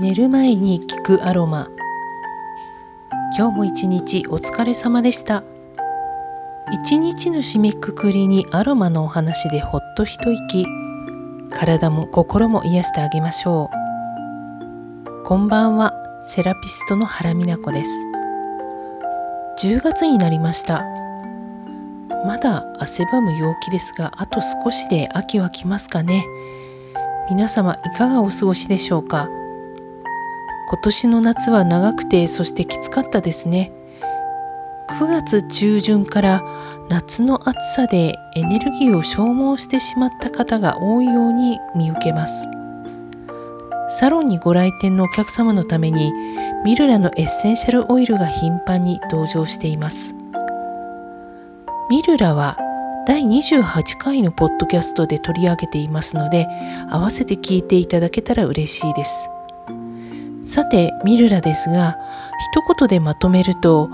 寝る前に聞くアロマ。今日も一日お疲れ様でした。一日の締めくくりにアロマのお話でほっと一息体も心も癒してあげましょう。こんばんはセラピストの原美奈子です。10月になりました。まだ汗ばむ陽気ですがあと少しで秋は来ますかね。皆様いかがお過ごしでしょうか？今年の夏は長くてそしてきつかったですね。9月中旬から夏の暑さでエネルギーを消耗してしまった方が多いように見受けます。サロンにご来店のお客様のためにミルラのエッセンシャルオイルが頻繁に登場しています。ミルラは第28回のポッドキャストで取り上げていますので合わせて聞いていただけたら嬉しいです。さてミルラですが一言でまとめると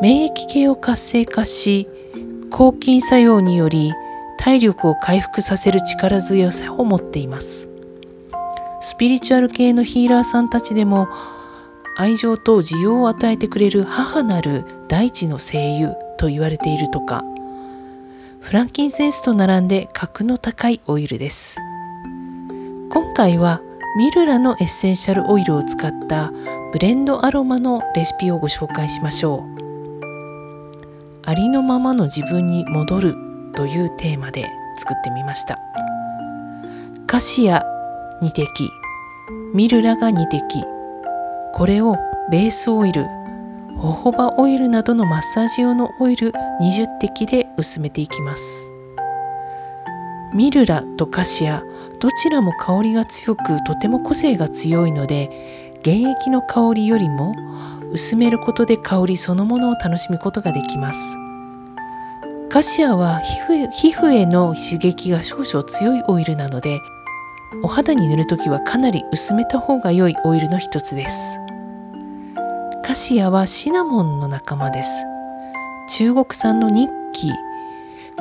免疫系を活性化し抗菌作用により体力を回復させる力強さを持っています。スピリチュアル系のヒーラーさんたちでも愛情と需要を与えてくれる母なる大地の精油と言われているとかフランキンセンスと並んで格の高いオイルです。今回はミルラのエッセンシャルオイルを使ったブレンドアロマのレシピをご紹介しましょう。ありのままの自分に戻るというテーマで作ってみました。カシア2滴ミルラが2滴これをベースオイルホホバオイルなどのマッサージ用のオイル20滴で薄めていきます。ミルラとカシアどちらも香りが強くとても個性が強いので原液の香りよりも薄めることで香りそのものを楽しむことができます。カシアは皮膚への刺激が少々強いオイルなのでお肌に塗るときはかなり薄めた方が良いオイルの一つです。カシアはシナモンの仲間です。中国産のニッキ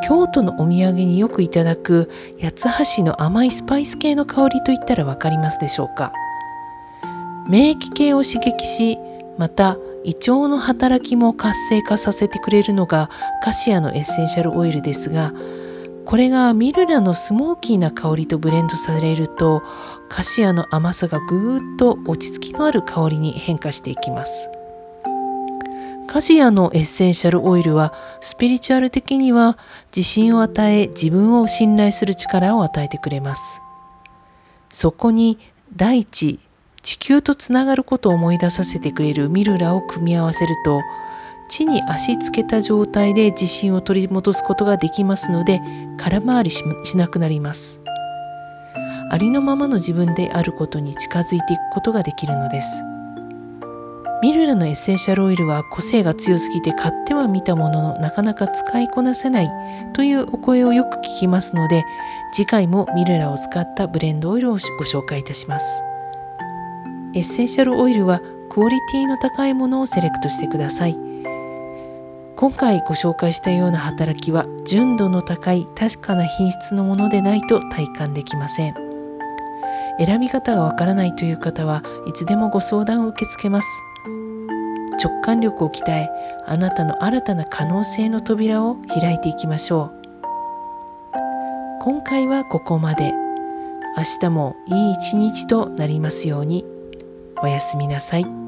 京都のお土産によくいただく八つ橋の甘いスパイス系の香りといったら分かりますでしょうか。免疫系を刺激しまた胃腸の働きも活性化させてくれるのがカシアのエッセンシャルオイルですがこれがミルラのスモーキーな香りとブレンドされるとカシアの甘さがぐーっと落ち着きのある香りに変化していきます。カシアのエッセンシャルオイルはスピリチュアル的には自信を与え自分を信頼する力を与えてくれます。そこに大地地球とつながることを思い出させてくれるミルラを組み合わせると地に足つけた状態で自信を取り戻すことができますので空回りしなくなります。ありのままの自分であることに近づいていくことができるのです。ミルラのエッセンシャルオイルは個性が強すぎて買ってはみたもののなかなか使いこなせないというお声をよく聞きますので次回もミルラを使ったブレンドオイルをご紹介いたします。エッセンシャルオイルはクオリティの高いものをセレクトしてください。今回ご紹介したような働きは純度の高い確かな品質のものでないと体感できません。選び方がわからないという方はいつでもご相談を受け付けます。直感力を鍛えあなたの新たな可能性の扉を開いていきましょう。今回はここまで。明日もいい一日となりますように。おやすみなさい。